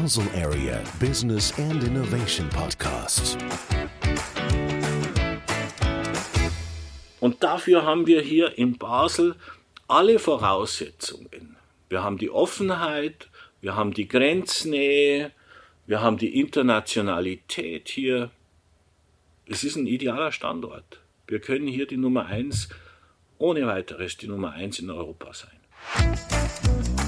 Basel Area Business and Innovation Podcast. Und dafür haben wir hier in Basel alle Voraussetzungen. Wir haben die Offenheit, wir haben die Grenznähe, wir haben die Internationalität hier. Es ist ein idealer Standort. Wir können hier die Nummer eins, ohne weiteres die Nummer eins in Europa sein.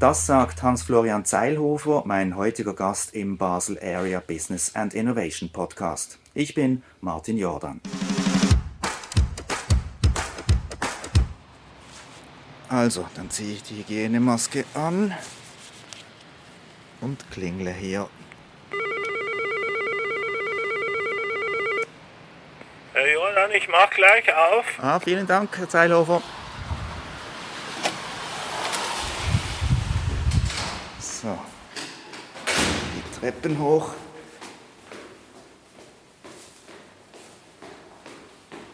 Das sagt Hans-Florian Zeilhofer, mein heutiger Gast im Basel Area Business and Innovation Podcast. Ich bin Martin Jordan. Also, dann ziehe ich die Hygienemaske an und klingle hier. Herr Jordan, ich mach gleich auf. Ah, vielen Dank, Herr Zeilhofer. So, die Treppen hoch.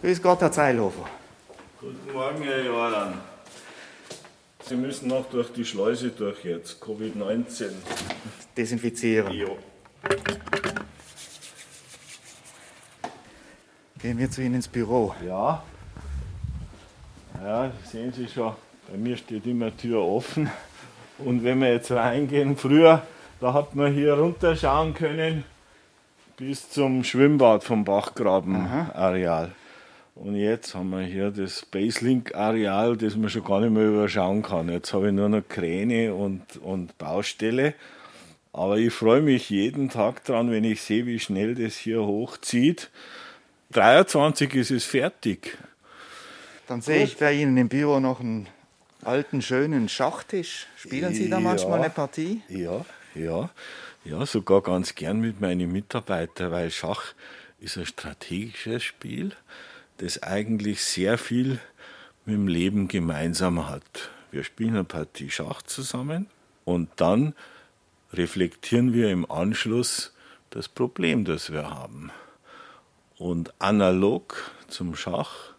Grüß Gott, Herr Zeilhofer. Guten Morgen, Herr Jordan. Sie müssen noch durch die Schleuse durch jetzt, Covid-19. Desinfizieren. Jo. Gehen wir zu Ihnen ins Büro. Ja. Ja, sehen Sie schon, bei mir steht immer Tür offen. Und wenn wir jetzt reingehen, früher, da hat man hier runterschauen können bis zum Schwimmbad vom Bachgraben-Areal. Und jetzt haben wir hier das Baselink-Areal, das man schon gar nicht mehr überschauen kann. Jetzt habe ich nur noch Kräne und, und Baustelle. Aber ich freue mich jeden Tag dran, wenn ich sehe, wie schnell das hier hochzieht. 23 ist es fertig. Dann sehe ich bei Ihnen im Büro noch einen alten, schönen Schachtisch. Spielen Sie da Ja. manchmal eine Partie? Ja, ja, ja, sogar ganz gern mit meinen Mitarbeitern, weil Schach ist ein strategisches Spiel, das eigentlich sehr viel mit dem Leben gemeinsam hat. Wir spielen eine Partie Schach zusammen und dann reflektieren wir im Anschluss das Problem, das wir haben. Und analog zum Schach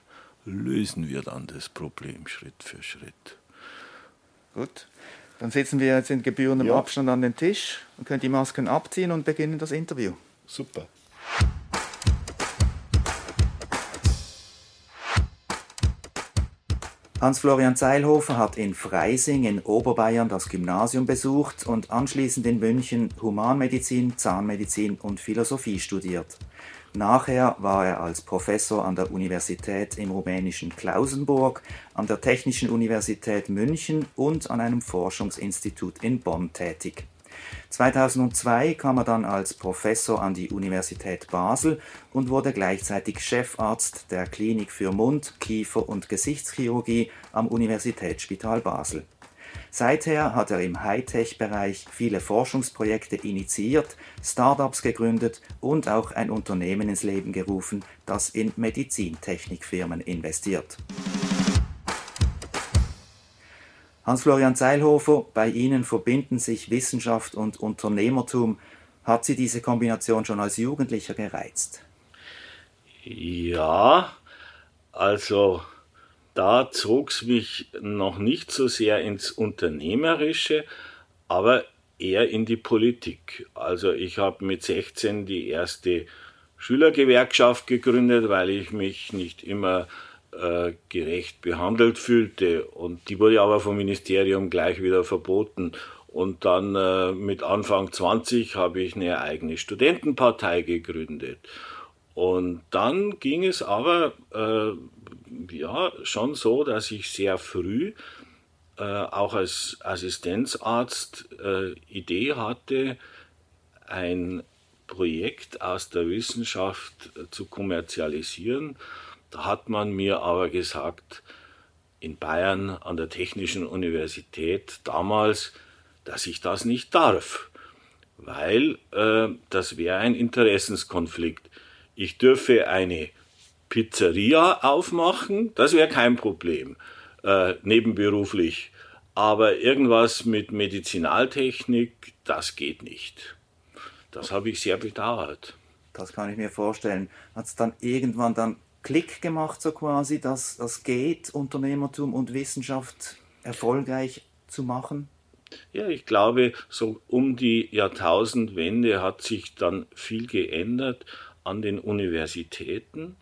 lösen wir dann das Problem Schritt für Schritt. Gut. Dann sitzen wir jetzt in gebührendem Ja. Abstand an den Tisch und können die Masken abziehen und beginnen das Interview. Super. Hans-Florian Zeilhofer hat in Freising in Oberbayern das Gymnasium besucht und anschließend in München Humanmedizin, Zahnmedizin und Philosophie studiert. Nachher war er als Professor an der Universität im rumänischen Klausenburg, an der Technischen Universität München und an einem Forschungsinstitut in Bonn tätig. 2002 kam er dann als Professor an die Universität Basel und wurde gleichzeitig Chefarzt der Klinik für Mund-, Kiefer- und Gesichtschirurgie am Universitätsspital Basel. Seither hat er im Hightech-Bereich viele Forschungsprojekte initiiert, Startups gegründet und auch ein Unternehmen ins Leben gerufen, das in Medizintechnikfirmen investiert. Hans-Florian Zeilhofer, bei Ihnen verbinden sich Wissenschaft und Unternehmertum. Hat Sie diese Kombination schon als Jugendlicher gereizt? Ja, also da zog es mich noch nicht so sehr ins Unternehmerische, aber eher in die Politik. Also ich habe mit 16 die erste Schülergewerkschaft gegründet, weil ich mich nicht immer äh, gerecht behandelt fühlte. Und die wurde aber vom Ministerium gleich wieder verboten. Und dann äh, mit Anfang 20 habe ich eine eigene Studentenpartei gegründet. Und dann ging es aber äh, ja schon so, dass ich sehr früh äh, auch als Assistenzarzt äh, Idee hatte, ein Projekt aus der Wissenschaft äh, zu kommerzialisieren. Da hat man mir aber gesagt, in Bayern an der Technischen Universität damals, dass ich das nicht darf, weil äh, das wäre ein Interessenskonflikt. Ich dürfe eine Pizzeria aufmachen, das wäre kein Problem, äh, nebenberuflich. Aber irgendwas mit Medizinaltechnik, das geht nicht. Das habe ich sehr bedauert. Das kann ich mir vorstellen. Hat es dann irgendwann dann Klick gemacht, so quasi, dass das geht, Unternehmertum und Wissenschaft erfolgreich zu machen? Ja, ich glaube, so um die Jahrtausendwende hat sich dann viel geändert an den Universitäten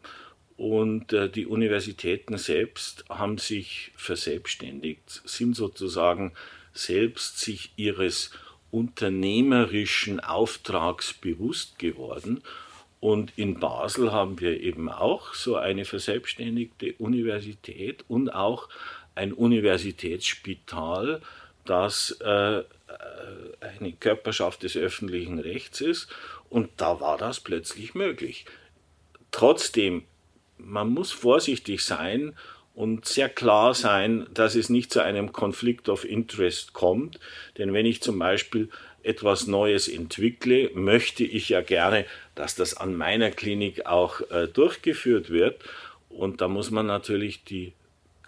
und äh, die Universitäten selbst haben sich verselbstständigt, sind sozusagen selbst sich ihres unternehmerischen Auftrags bewusst geworden. Und in Basel haben wir eben auch so eine verselbstständigte Universität und auch ein Universitätsspital, das äh, eine Körperschaft des öffentlichen Rechts ist. Und da war das plötzlich möglich. Trotzdem, man muss vorsichtig sein und sehr klar sein, dass es nicht zu einem Conflict of Interest kommt. Denn wenn ich zum Beispiel etwas Neues entwickle, möchte ich ja gerne, dass das an meiner Klinik auch äh, durchgeführt wird. Und da muss man natürlich die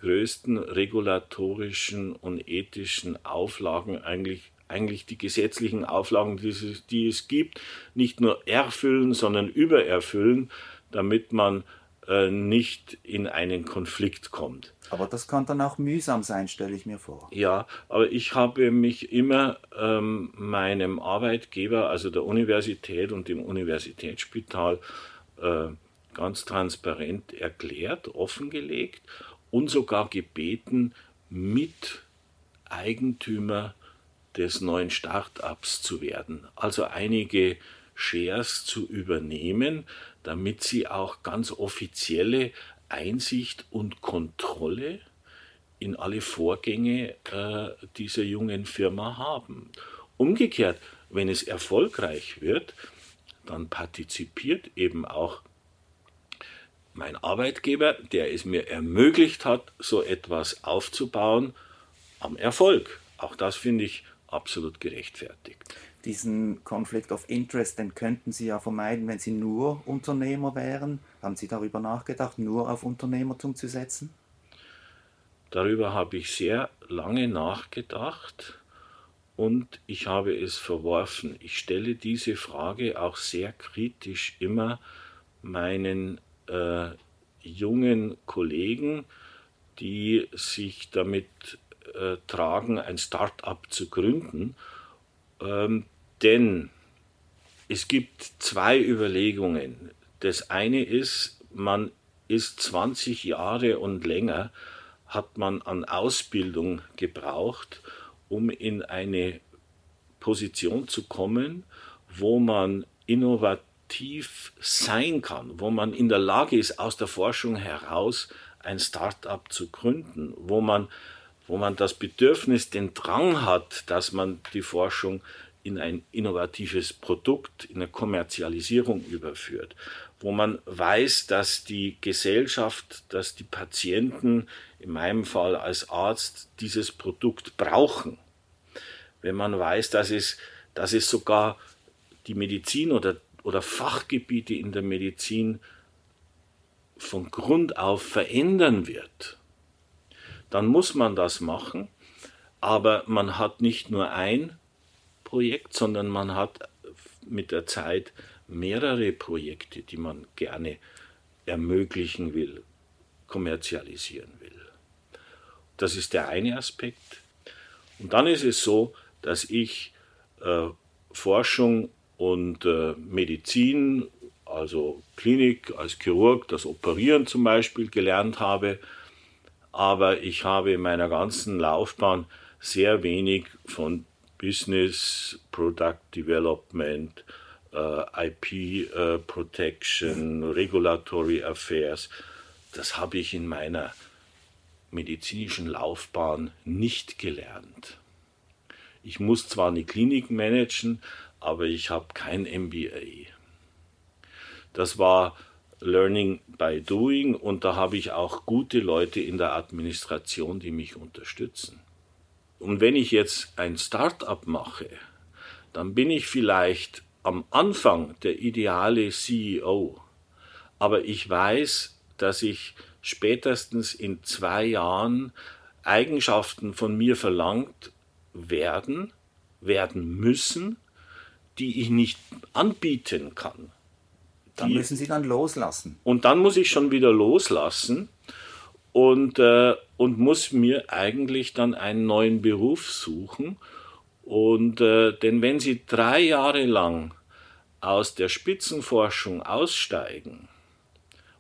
größten regulatorischen und ethischen Auflagen eigentlich eigentlich die gesetzlichen Auflagen, die es, die es gibt, nicht nur erfüllen, sondern übererfüllen, damit man nicht in einen Konflikt kommt. Aber das kann dann auch mühsam sein, stelle ich mir vor. Ja, aber ich habe mich immer ähm, meinem Arbeitgeber, also der Universität und dem Universitätsspital, äh, ganz transparent erklärt, offengelegt und sogar gebeten, mit Eigentümer des neuen Startups zu werden. Also einige Shares zu übernehmen, damit sie auch ganz offizielle Einsicht und Kontrolle in alle Vorgänge äh, dieser jungen Firma haben. Umgekehrt, wenn es erfolgreich wird, dann partizipiert eben auch mein Arbeitgeber, der es mir ermöglicht hat, so etwas aufzubauen, am Erfolg. Auch das finde ich absolut gerechtfertigt. Diesen Conflict of Interest, den könnten Sie ja vermeiden, wenn Sie nur Unternehmer wären. Haben Sie darüber nachgedacht, nur auf Unternehmertum zu setzen? Darüber habe ich sehr lange nachgedacht und ich habe es verworfen. Ich stelle diese Frage auch sehr kritisch immer meinen äh, jungen Kollegen, die sich damit äh, tragen, ein Start-up zu gründen. Ähm, denn es gibt zwei Überlegungen. Das eine ist, man ist 20 Jahre und länger, hat man an Ausbildung gebraucht, um in eine Position zu kommen, wo man innovativ sein kann, wo man in der Lage ist, aus der Forschung heraus ein Start-up zu gründen, wo man wo man das Bedürfnis, den Drang hat, dass man die Forschung in ein innovatives Produkt, in eine Kommerzialisierung überführt, wo man weiß, dass die Gesellschaft, dass die Patienten, in meinem Fall als Arzt, dieses Produkt brauchen. Wenn man weiß, dass es, dass es sogar die Medizin oder, oder Fachgebiete in der Medizin von Grund auf verändern wird dann muss man das machen. Aber man hat nicht nur ein Projekt, sondern man hat mit der Zeit mehrere Projekte, die man gerne ermöglichen will, kommerzialisieren will. Das ist der eine Aspekt. Und dann ist es so, dass ich äh, Forschung und äh, Medizin, also Klinik als Chirurg, das Operieren zum Beispiel gelernt habe aber ich habe in meiner ganzen Laufbahn sehr wenig von Business, Product Development, äh, IP äh, Protection, Regulatory Affairs, das habe ich in meiner medizinischen Laufbahn nicht gelernt. Ich muss zwar eine Klinik managen, aber ich habe kein MBA. Das war Learning by Doing und da habe ich auch gute Leute in der Administration, die mich unterstützen. Und wenn ich jetzt ein Start-up mache, dann bin ich vielleicht am Anfang der ideale CEO, aber ich weiß, dass ich spätestens in zwei Jahren Eigenschaften von mir verlangt werden, werden müssen, die ich nicht anbieten kann. Dann die, müssen Sie dann loslassen. Und dann muss ich schon wieder loslassen und, äh, und muss mir eigentlich dann einen neuen Beruf suchen. Und äh, denn wenn Sie drei Jahre lang aus der Spitzenforschung aussteigen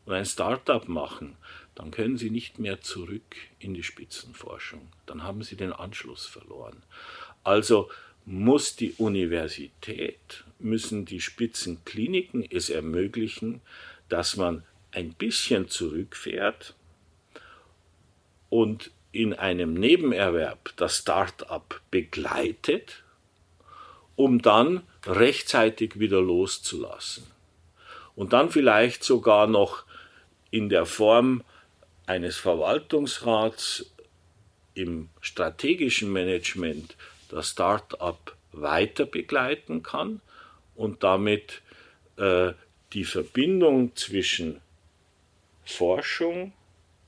und ein Startup machen, dann können Sie nicht mehr zurück in die Spitzenforschung. Dann haben Sie den Anschluss verloren. Also muss die Universität, müssen die Spitzenkliniken es ermöglichen, dass man ein bisschen zurückfährt und in einem Nebenerwerb das Start-up begleitet, um dann rechtzeitig wieder loszulassen. Und dann vielleicht sogar noch in der Form eines Verwaltungsrats im strategischen Management das Start-up weiter begleiten kann und damit äh, die Verbindung zwischen Forschung,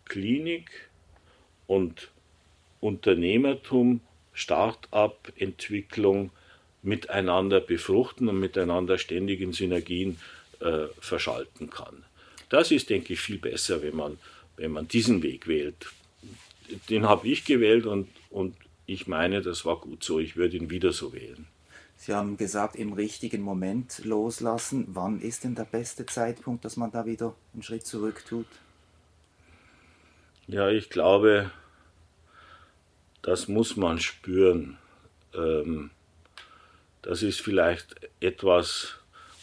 Klinik und Unternehmertum, Start-up-Entwicklung miteinander befruchten und miteinander ständig in Synergien äh, verschalten kann. Das ist, denke ich, viel besser, wenn man, wenn man diesen Weg wählt. Den habe ich gewählt und, und ich meine, das war gut so. Ich würde ihn wieder so wählen. Sie haben gesagt, im richtigen Moment loslassen. Wann ist denn der beste Zeitpunkt, dass man da wieder einen Schritt zurück tut? Ja, ich glaube, das muss man spüren. Ähm, das ist vielleicht etwas,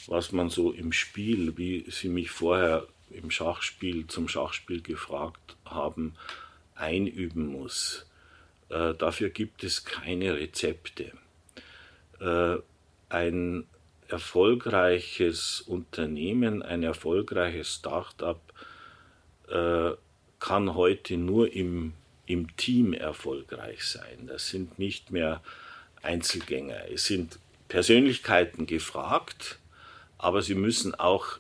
was man so im Spiel, wie Sie mich vorher im Schachspiel zum Schachspiel gefragt haben, einüben muss. Äh, dafür gibt es keine Rezepte. Äh, ein erfolgreiches Unternehmen, ein erfolgreiches Start-up äh, kann heute nur im, im Team erfolgreich sein. Das sind nicht mehr Einzelgänger. Es sind Persönlichkeiten gefragt, aber sie müssen auch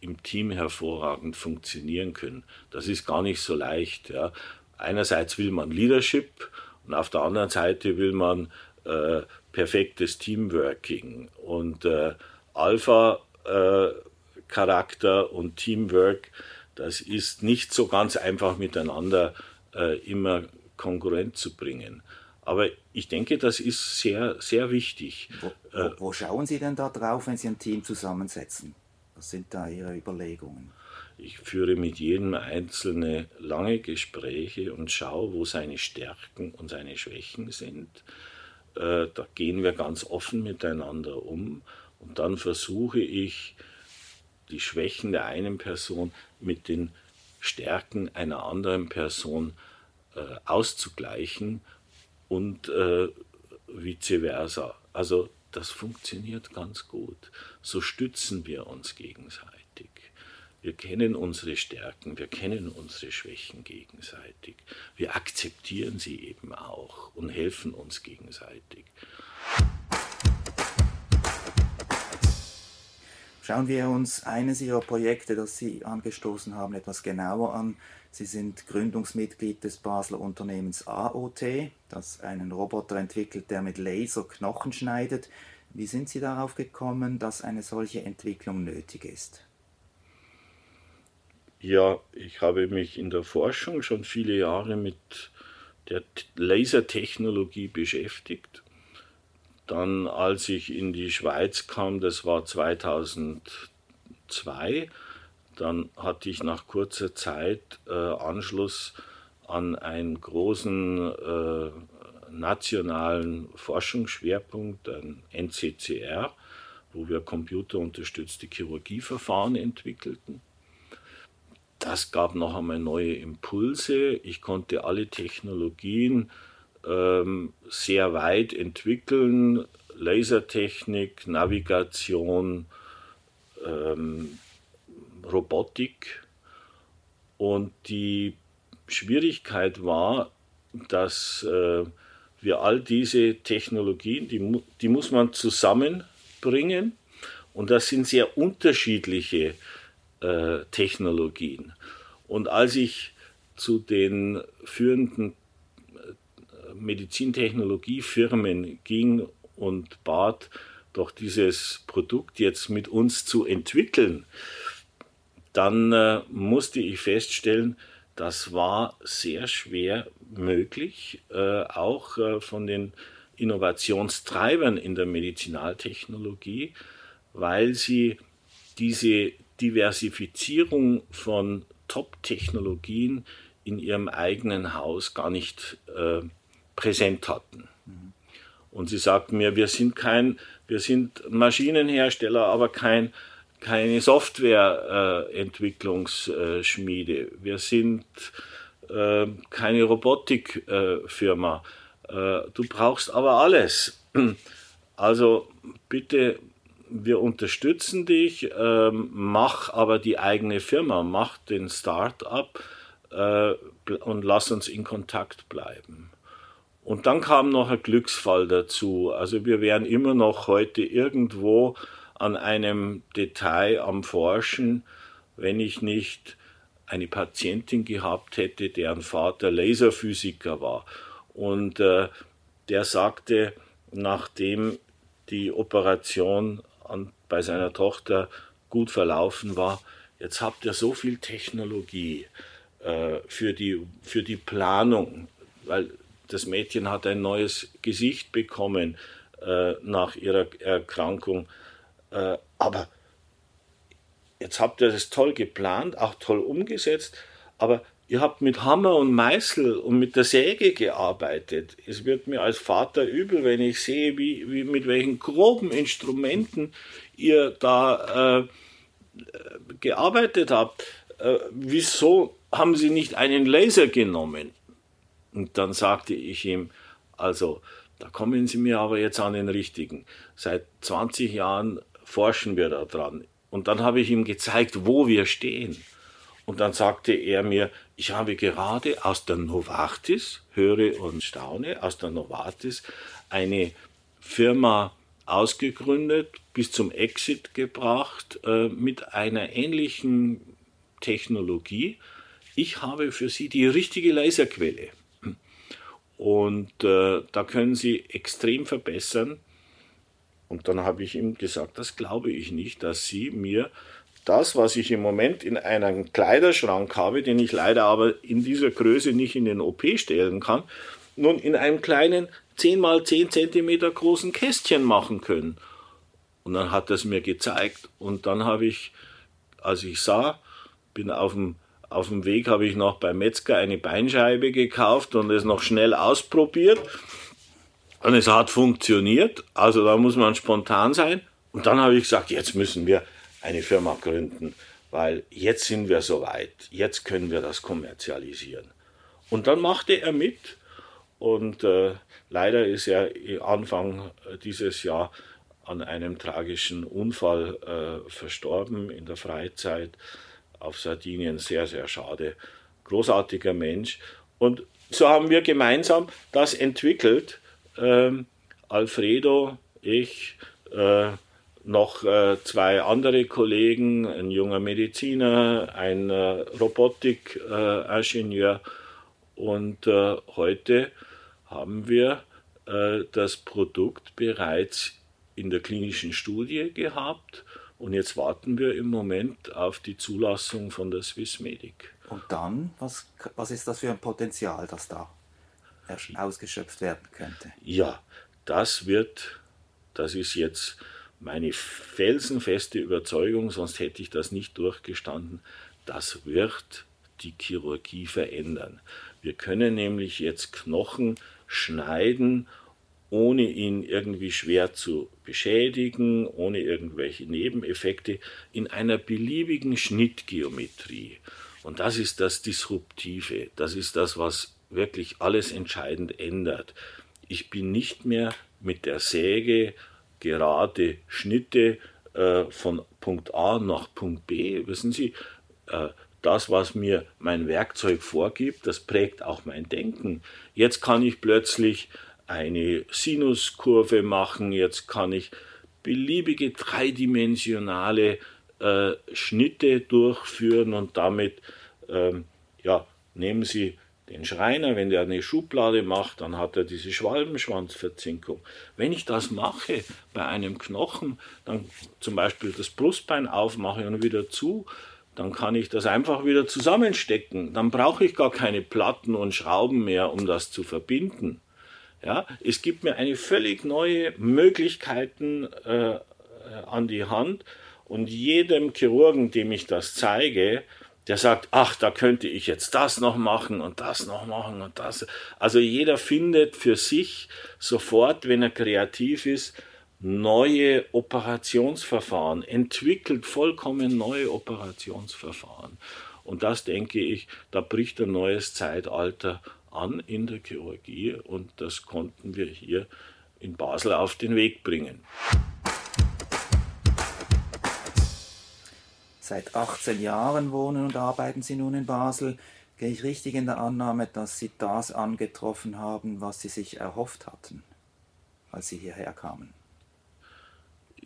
im Team hervorragend funktionieren können. Das ist gar nicht so leicht. Ja. Einerseits will man Leadership und auf der anderen Seite will man äh, perfektes Teamworking. Und äh, Alpha-Charakter äh, und Teamwork, das ist nicht so ganz einfach miteinander äh, immer konkurrent zu bringen. Aber ich denke, das ist sehr, sehr wichtig. Wo, wo, wo schauen Sie denn da drauf, wenn Sie ein Team zusammensetzen? Was sind da Ihre Überlegungen? Ich führe mit jedem Einzelnen lange Gespräche und schaue, wo seine Stärken und seine Schwächen sind. Äh, da gehen wir ganz offen miteinander um und dann versuche ich, die Schwächen der einen Person mit den Stärken einer anderen Person äh, auszugleichen und äh, vice versa. Also das funktioniert ganz gut. So stützen wir uns gegenseitig. Wir kennen unsere Stärken, wir kennen unsere Schwächen gegenseitig. Wir akzeptieren sie eben auch und helfen uns gegenseitig. Schauen wir uns eines Ihrer Projekte, das Sie angestoßen haben, etwas genauer an. Sie sind Gründungsmitglied des Basler Unternehmens AOT, das einen Roboter entwickelt, der mit Laser Knochen schneidet. Wie sind Sie darauf gekommen, dass eine solche Entwicklung nötig ist? Ja, ich habe mich in der Forschung schon viele Jahre mit der Lasertechnologie beschäftigt. Dann, als ich in die Schweiz kam, das war 2002, dann hatte ich nach kurzer Zeit äh, Anschluss an einen großen äh, nationalen Forschungsschwerpunkt, ein NCCR, wo wir computerunterstützte Chirurgieverfahren entwickelten. Das gab noch einmal neue Impulse. Ich konnte alle Technologien ähm, sehr weit entwickeln. Lasertechnik, Navigation, ähm, Robotik. Und die Schwierigkeit war, dass äh, wir all diese Technologien, die, die muss man zusammenbringen. Und das sind sehr unterschiedliche äh, Technologien. Und als ich zu den führenden äh, Medizintechnologiefirmen ging und bat, doch dieses Produkt jetzt mit uns zu entwickeln, dann äh, musste ich feststellen, das war sehr schwer möglich, äh, auch äh, von den Innovationstreibern in der Medizinaltechnologie, weil sie diese Diversifizierung von Top-Technologien in ihrem eigenen Haus gar nicht äh, präsent hatten. Und sie sagten mir, wir sind kein, wir sind Maschinenhersteller, aber kein, keine Softwareentwicklungsschmiede. Äh, wir sind äh, keine Robotikfirma. Äh, du brauchst aber alles. Also bitte, wir unterstützen dich, ähm, mach aber die eigene Firma, mach den Start-up äh, und lass uns in Kontakt bleiben. Und dann kam noch ein Glücksfall dazu. Also wir wären immer noch heute irgendwo an einem Detail am Forschen, wenn ich nicht eine Patientin gehabt hätte, deren Vater Laserphysiker war. Und äh, der sagte, nachdem die Operation an, bei seiner Tochter gut verlaufen war, jetzt habt ihr so viel Technologie äh, für, die, für die Planung, weil das Mädchen hat ein neues Gesicht bekommen äh, nach ihrer Erkrankung. Äh, aber jetzt habt ihr das toll geplant, auch toll umgesetzt, aber ihr habt mit Hammer und Meißel und mit der Säge gearbeitet. Es wird mir als Vater übel, wenn ich sehe, wie, wie mit welchen groben Instrumenten ihr da äh, gearbeitet habt. Äh, wieso haben Sie nicht einen Laser genommen? Und dann sagte ich ihm, also, da kommen Sie mir aber jetzt an den richtigen. Seit 20 Jahren forschen wir daran. Und dann habe ich ihm gezeigt, wo wir stehen. Und dann sagte er mir, ich habe gerade aus der Novartis, höre und staune, aus der Novartis eine Firma ausgegründet, bis zum Exit gebracht, äh, mit einer ähnlichen Technologie. Ich habe für Sie die richtige Laserquelle. Und äh, da können Sie extrem verbessern. Und dann habe ich ihm gesagt, das glaube ich nicht, dass Sie mir das, was ich im Moment in einem Kleiderschrank habe, den ich leider aber in dieser Größe nicht in den OP stellen kann, nun in einem kleinen 10 mal 10 Zentimeter großen Kästchen machen können. Und dann hat es mir gezeigt und dann habe ich, als ich sah, bin auf dem auf dem Weg habe ich noch beim Metzger eine Beinscheibe gekauft und es noch schnell ausprobiert. Und es hat funktioniert. Also da muss man spontan sein. Und dann habe ich gesagt, jetzt müssen wir eine Firma gründen, weil jetzt sind wir soweit. Jetzt können wir das kommerzialisieren. Und dann machte er mit. Und äh, leider ist er Anfang dieses Jahr an einem tragischen Unfall äh, verstorben in der Freizeit auf Sardinien. Sehr, sehr schade. Großartiger Mensch. Und so haben wir gemeinsam das entwickelt. Ähm, Alfredo, ich, äh, noch äh, zwei andere Kollegen, ein junger Mediziner, ein äh, Robotikingenieur. und äh, heute haben wir äh, das Produkt bereits in der klinischen Studie gehabt und jetzt warten wir im Moment auf die Zulassung von der Swissmedic. Und dann, was, was ist das für ein Potenzial, das da ausgeschöpft werden könnte? Ja, das wird, das ist jetzt meine felsenfeste Überzeugung, sonst hätte ich das nicht durchgestanden, das wird die Chirurgie verändern. Wir können nämlich jetzt Knochen schneiden ohne ihn irgendwie schwer zu beschädigen, ohne irgendwelche Nebeneffekte, in einer beliebigen Schnittgeometrie. Und das ist das Disruptive, das ist das, was wirklich alles entscheidend ändert. Ich bin nicht mehr mit der Säge gerade Schnitte äh, von Punkt A nach Punkt B. Wissen Sie, äh, das, was mir mein Werkzeug vorgibt, das prägt auch mein Denken. Jetzt kann ich plötzlich eine Sinuskurve machen, jetzt kann ich beliebige dreidimensionale äh, Schnitte durchführen und damit, ähm, ja, nehmen Sie den Schreiner, wenn der eine Schublade macht, dann hat er diese Schwalbenschwanzverzinkung. Wenn ich das mache bei einem Knochen, dann zum Beispiel das Brustbein aufmache und wieder zu, dann kann ich das einfach wieder zusammenstecken. Dann brauche ich gar keine Platten und Schrauben mehr, um das zu verbinden. Ja, es gibt mir eine völlig neue Möglichkeiten äh, an die Hand und jedem Chirurgen, dem ich das zeige, der sagt, ach, da könnte ich jetzt das noch machen und das noch machen und das. Also jeder findet für sich sofort, wenn er kreativ ist, neue Operationsverfahren, entwickelt vollkommen neue Operationsverfahren. Und das denke ich, da bricht ein neues Zeitalter an in der Chirurgie und das konnten wir hier in Basel auf den Weg bringen. Seit 18 Jahren wohnen und arbeiten Sie nun in Basel. Gehe ich richtig in der Annahme, dass Sie das angetroffen haben, was Sie sich erhofft hatten, als Sie hierher kamen?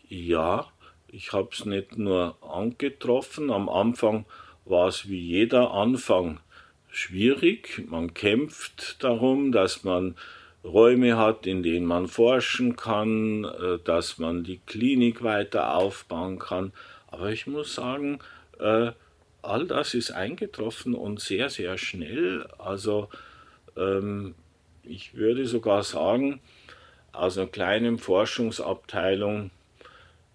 Ja, ich habe es nicht nur angetroffen. Am Anfang war es wie jeder Anfang schwierig. Man kämpft darum, dass man Räume hat, in denen man forschen kann, äh, dass man die Klinik weiter aufbauen kann. Aber ich muss sagen, äh, all das ist eingetroffen und sehr, sehr schnell. Also ähm, ich würde sogar sagen, aus einer kleinen Forschungsabteilung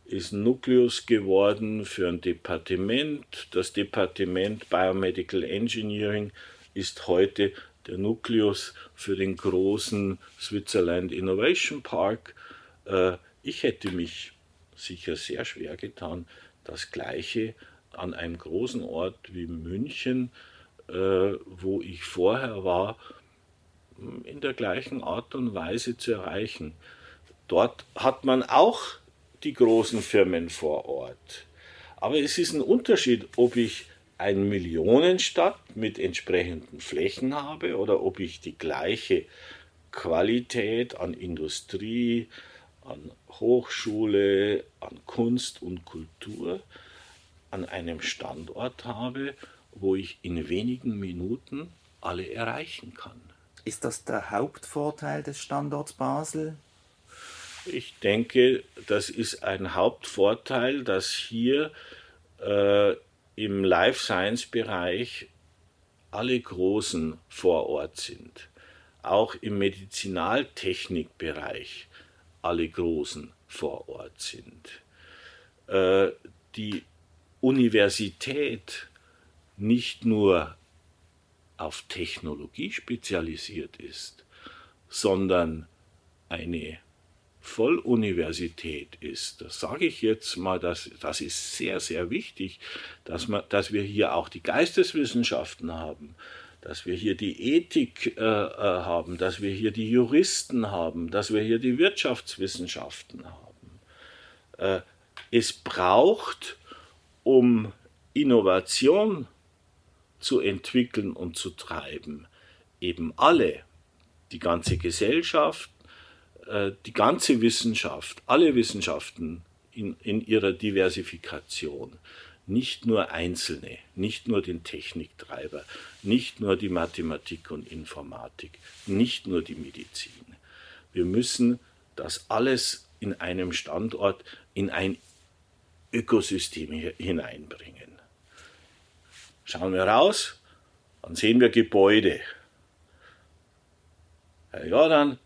ist Nukleus geworden für ein Departement. Das Departement Biomedical Engineering ist heute der Nukleus für den großen Switzerland Innovation Park. Äh, ich hätte mich sicher sehr schwer getan, das Gleiche an einem großen Ort wie München, äh, wo ich vorher war, in der gleichen Art und Weise zu erreichen. Dort hat man auch die großen Firmen vor Ort. Aber es ist ein Unterschied, ob ich eine Millionenstadt mit entsprechenden Flächen habe oder ob ich die gleiche Qualität an Industrie, an Hochschule, an Kunst und Kultur an einem Standort habe, wo ich in wenigen Minuten alle erreichen kann. Ist das der Hauptvorteil des Standorts Basel? Ich denke, das ist ein Hauptvorteil, dass hier äh, im Life Science Bereich alle Großen vor Ort sind. Auch im Medizinaltechnikbereich alle Großen vor Ort sind. Äh, die Universität nicht nur auf Technologie spezialisiert ist, sondern eine Volluniversität ist, das sage ich jetzt mal, das, das ist sehr, sehr wichtig, dass, man, dass wir hier auch die Geisteswissenschaften haben, dass wir hier die Ethik äh, äh, haben, dass wir hier die Juristen haben, dass wir hier die Wirtschaftswissenschaften haben. Äh, es braucht, um Innovation zu entwickeln und zu treiben, eben alle, die ganze Gesellschaft, äh, die ganze Wissenschaft, alle Wissenschaften in, in ihrer Diversifikation nicht nur Einzelne, nicht nur den Techniktreiber, nicht nur die Mathematik und Informatik, nicht nur die Medizin. Wir müssen das alles in einem Standort, in ein Ökosystem hineinbringen. Schauen wir raus, dann sehen wir Gebäude. Ja, dann,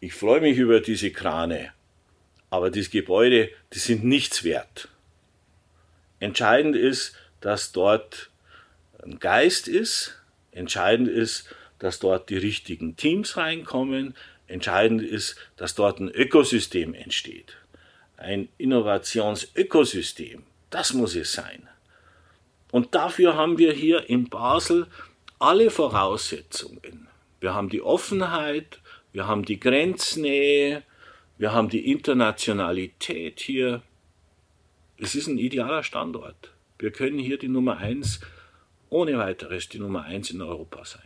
ich freue mich über diese Krane, aber diese Gebäude, die sind nichts wert. Entscheidend ist, dass dort ein Geist ist. Entscheidend ist, dass dort die richtigen Teams reinkommen. Entscheidend ist, dass dort ein Ökosystem entsteht. Ein Innovationsökosystem. Das muss es sein. Und dafür haben wir hier in Basel alle Voraussetzungen. Wir haben die Offenheit, wir haben die Grenznähe, wir haben die Internationalität hier, es ist ein idealer Standort. Wir können hier die Nummer eins ohne weiteres die Nummer eins in Europa sein.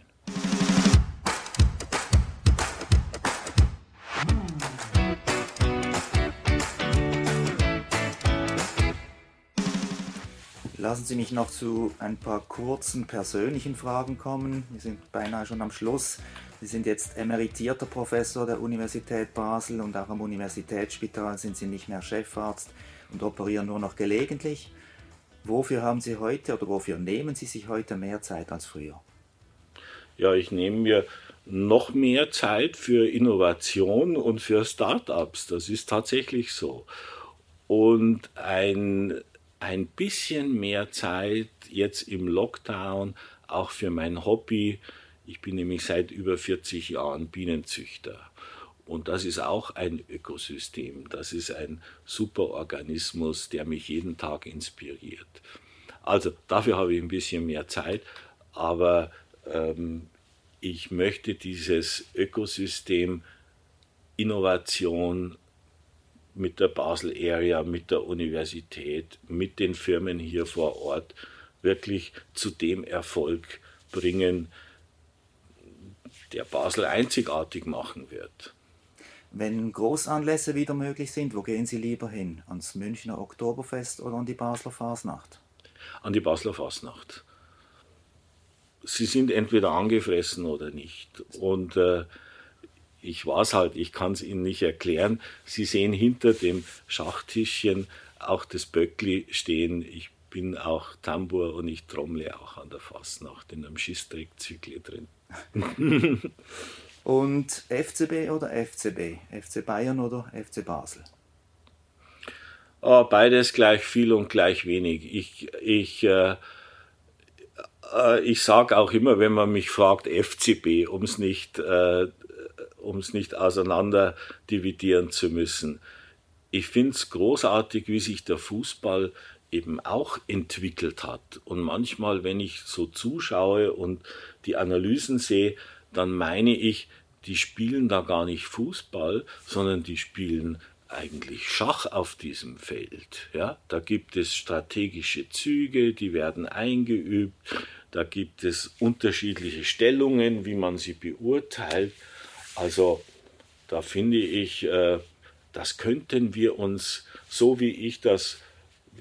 Lassen Sie mich noch zu ein paar kurzen persönlichen Fragen kommen. Wir sind beinahe schon am Schluss. Sie sind jetzt emeritierter Professor der Universität Basel und auch am Universitätsspital sind Sie nicht mehr Chefarzt und operieren nur noch gelegentlich. Wofür haben Sie heute oder wofür nehmen Sie sich heute mehr Zeit als früher? Ja, ich nehme mir noch mehr Zeit für Innovation und für Startups. Das ist tatsächlich so. Und ein, ein bisschen mehr Zeit jetzt im Lockdown auch für mein Hobby. Ich bin nämlich seit über 40 Jahren Bienenzüchter. Und das ist auch ein Ökosystem. Das ist ein Superorganismus, der mich jeden Tag inspiriert. Also dafür habe ich ein bisschen mehr Zeit, aber ähm, ich möchte dieses Ökosystem Innovation mit der Basel Area, mit der Universität, mit den Firmen hier vor Ort wirklich zu dem Erfolg bringen, der Basel einzigartig machen wird. Wenn Großanlässe wieder möglich sind, wo gehen Sie lieber hin? Ans Münchner Oktoberfest oder an die Basler Fasnacht? An die Basler Fasnacht. Sie sind entweder angefressen oder nicht. Und äh, ich weiß halt, ich kann es Ihnen nicht erklären. Sie sehen hinter dem Schachtischchen auch das Böckli stehen. Ich bin auch Tambour und ich trommle auch an der Fasnacht in einem Schießtrickzykli drin. und FCB oder FCB? FC Bayern oder FC Basel? Oh, beides gleich viel und gleich wenig. Ich, ich, äh, äh, ich sage auch immer, wenn man mich fragt, FCB, um es nicht, äh, nicht auseinander dividieren zu müssen. Ich finde es großartig, wie sich der Fußball eben auch entwickelt hat. Und manchmal, wenn ich so zuschaue und die Analysen sehe, dann meine ich, die spielen da gar nicht Fußball, sondern die spielen eigentlich Schach auf diesem Feld. Ja, da gibt es strategische Züge, die werden eingeübt, da gibt es unterschiedliche Stellungen, wie man sie beurteilt. Also da finde ich, äh, das könnten wir uns, so wie ich das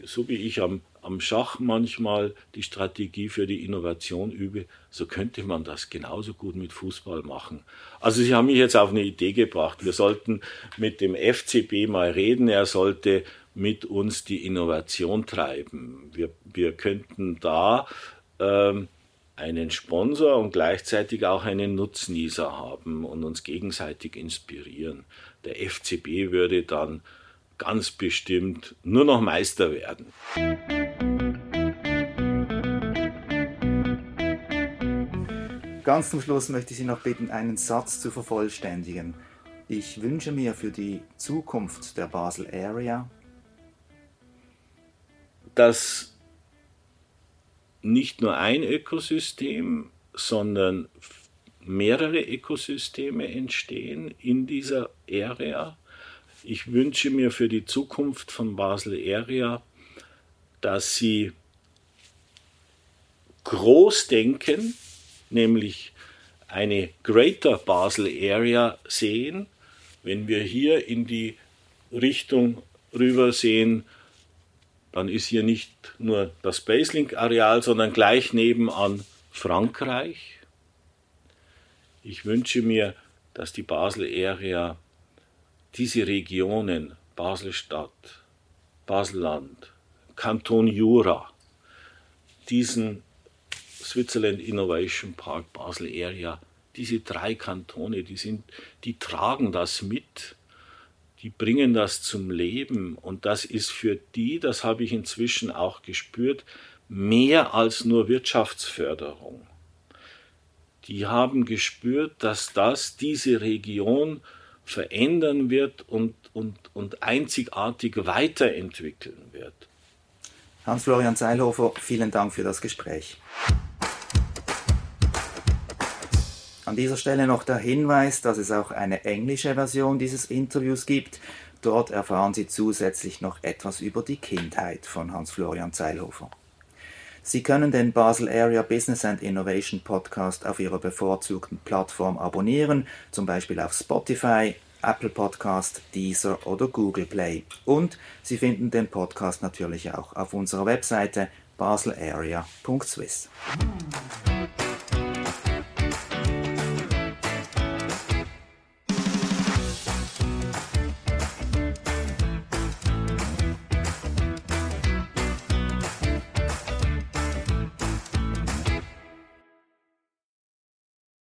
so wie ich am, am Schach manchmal die Strategie für die Innovation übe, so könnte man das genauso gut mit Fußball machen. Also Sie haben mich jetzt auf eine Idee gebracht. Wir sollten mit dem FCB mal reden. Er sollte mit uns die Innovation treiben. Wir, wir könnten da ähm, einen Sponsor und gleichzeitig auch einen Nutznießer haben und uns gegenseitig inspirieren. Der FCB würde dann ganz bestimmt nur noch Meister werden. Ganz zum Schluss möchte ich Sie noch bitten, einen Satz zu vervollständigen. Ich wünsche mir für die Zukunft der Basel Area, dass nicht nur ein Ökosystem, sondern mehrere Ökosysteme entstehen in dieser Area ich wünsche mir für die Zukunft von Basel Area, dass sie groß denken, nämlich eine Greater Basel Area sehen. Wenn wir hier in die Richtung rüber sehen, dann ist hier nicht nur das Baselink-Areal, sondern gleich nebenan Frankreich. Ich wünsche mir, dass die Basel Area diese Regionen, Baselstadt, Baselland, Kanton Jura, diesen Switzerland Innovation Park Basel Area, diese drei Kantone, die sind, die tragen das mit, die bringen das zum Leben und das ist für die, das habe ich inzwischen auch gespürt, mehr als nur Wirtschaftsförderung. Die haben gespürt, dass das diese Region verändern wird und, und, und einzigartig weiterentwickeln wird. Hans-Florian Seilhofer, vielen Dank für das Gespräch. An dieser Stelle noch der Hinweis, dass es auch eine englische Version dieses Interviews gibt. Dort erfahren Sie zusätzlich noch etwas über die Kindheit von Hans-Florian Zeilhofer. Sie können den Basel Area Business and Innovation Podcast auf Ihrer bevorzugten Plattform abonnieren, zum Beispiel auf Spotify, Apple Podcast, Deezer oder Google Play. Und Sie finden den Podcast natürlich auch auf unserer Webseite baselarea.swiss.